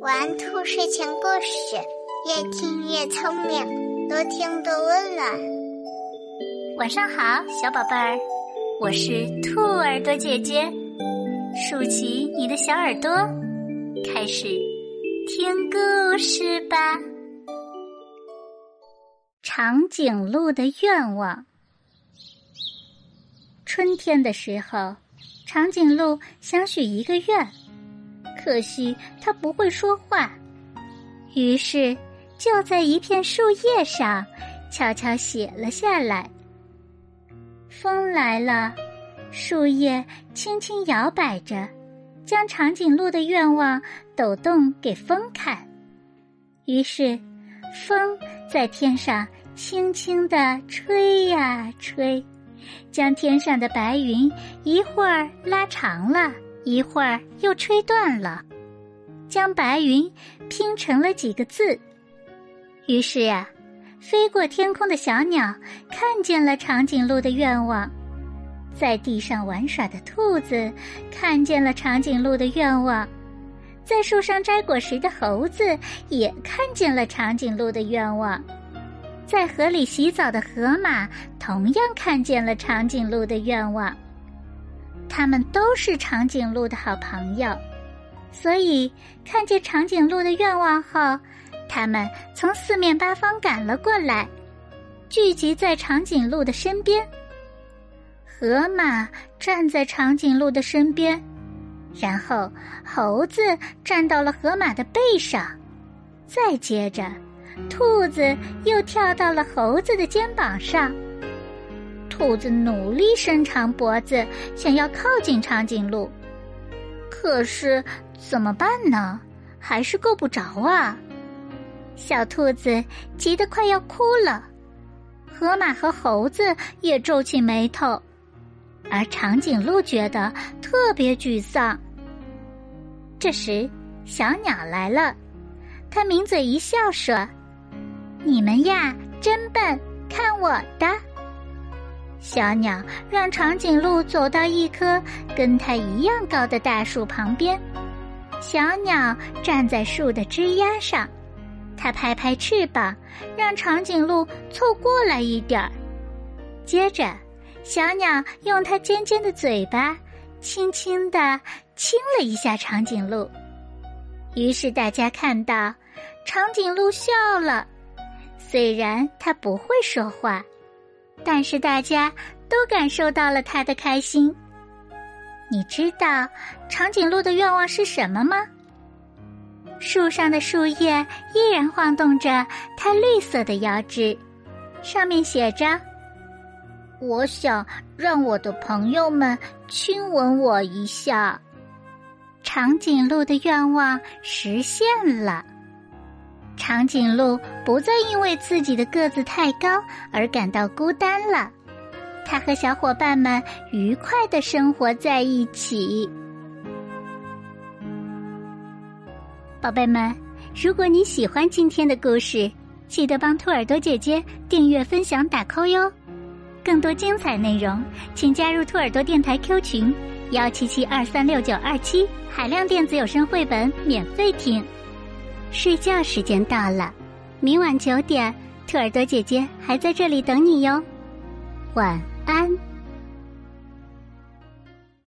玩兔睡前故事，越听越聪明，多听多温暖。晚上好，小宝贝儿，我是兔耳朵姐姐，竖起你的小耳朵，开始听故事吧。长颈鹿的愿望。春天的时候，长颈鹿想许一个愿，可惜它不会说话，于是就在一片树叶上悄悄写了下来。风来了，树叶轻轻摇摆着，将长颈鹿的愿望抖动给风看。于是，风在天上。轻轻地吹呀吹，将天上的白云一会儿拉长了，一会儿又吹断了，将白云拼成了几个字。于是呀，飞过天空的小鸟看见了长颈鹿的愿望，在地上玩耍的兔子看见了长颈鹿的愿望，在树上摘果实的猴子也看见了长颈鹿的愿望。在河里洗澡的河马同样看见了长颈鹿的愿望。他们都是长颈鹿的好朋友，所以看见长颈鹿的愿望后，他们从四面八方赶了过来，聚集在长颈鹿的身边。河马站在长颈鹿的身边，然后猴子站到了河马的背上，再接着。兔子又跳到了猴子的肩膀上。兔子努力伸长脖子，想要靠近长颈鹿，可是怎么办呢？还是够不着啊！小兔子急得快要哭了，河马和猴子也皱起眉头，而长颈鹿觉得特别沮丧。这时，小鸟来了，它抿嘴一笑说。你们呀，真笨！看我的！小鸟让长颈鹿走到一棵跟它一样高的大树旁边，小鸟站在树的枝丫上，它拍拍翅膀，让长颈鹿凑过来一点儿。接着，小鸟用它尖尖的嘴巴，轻轻地亲了一下长颈鹿。于是大家看到，长颈鹿笑了。虽然它不会说话，但是大家都感受到了他的开心。你知道长颈鹿的愿望是什么吗？树上的树叶依然晃动着它绿色的腰肢，上面写着：“我想让我的朋友们亲吻我一下。”长颈鹿的愿望实现了。长颈鹿不再因为自己的个子太高而感到孤单了，它和小伙伴们愉快的生活在一起。宝贝们，如果你喜欢今天的故事，记得帮兔耳朵姐姐订阅、分享、打 call 哟！更多精彩内容，请加入兔耳朵电台 Q 群：幺七七二三六九二七，海量电子有声绘本免费听。睡觉时间到了，明晚九点，兔耳朵姐姐还在这里等你哟，晚安。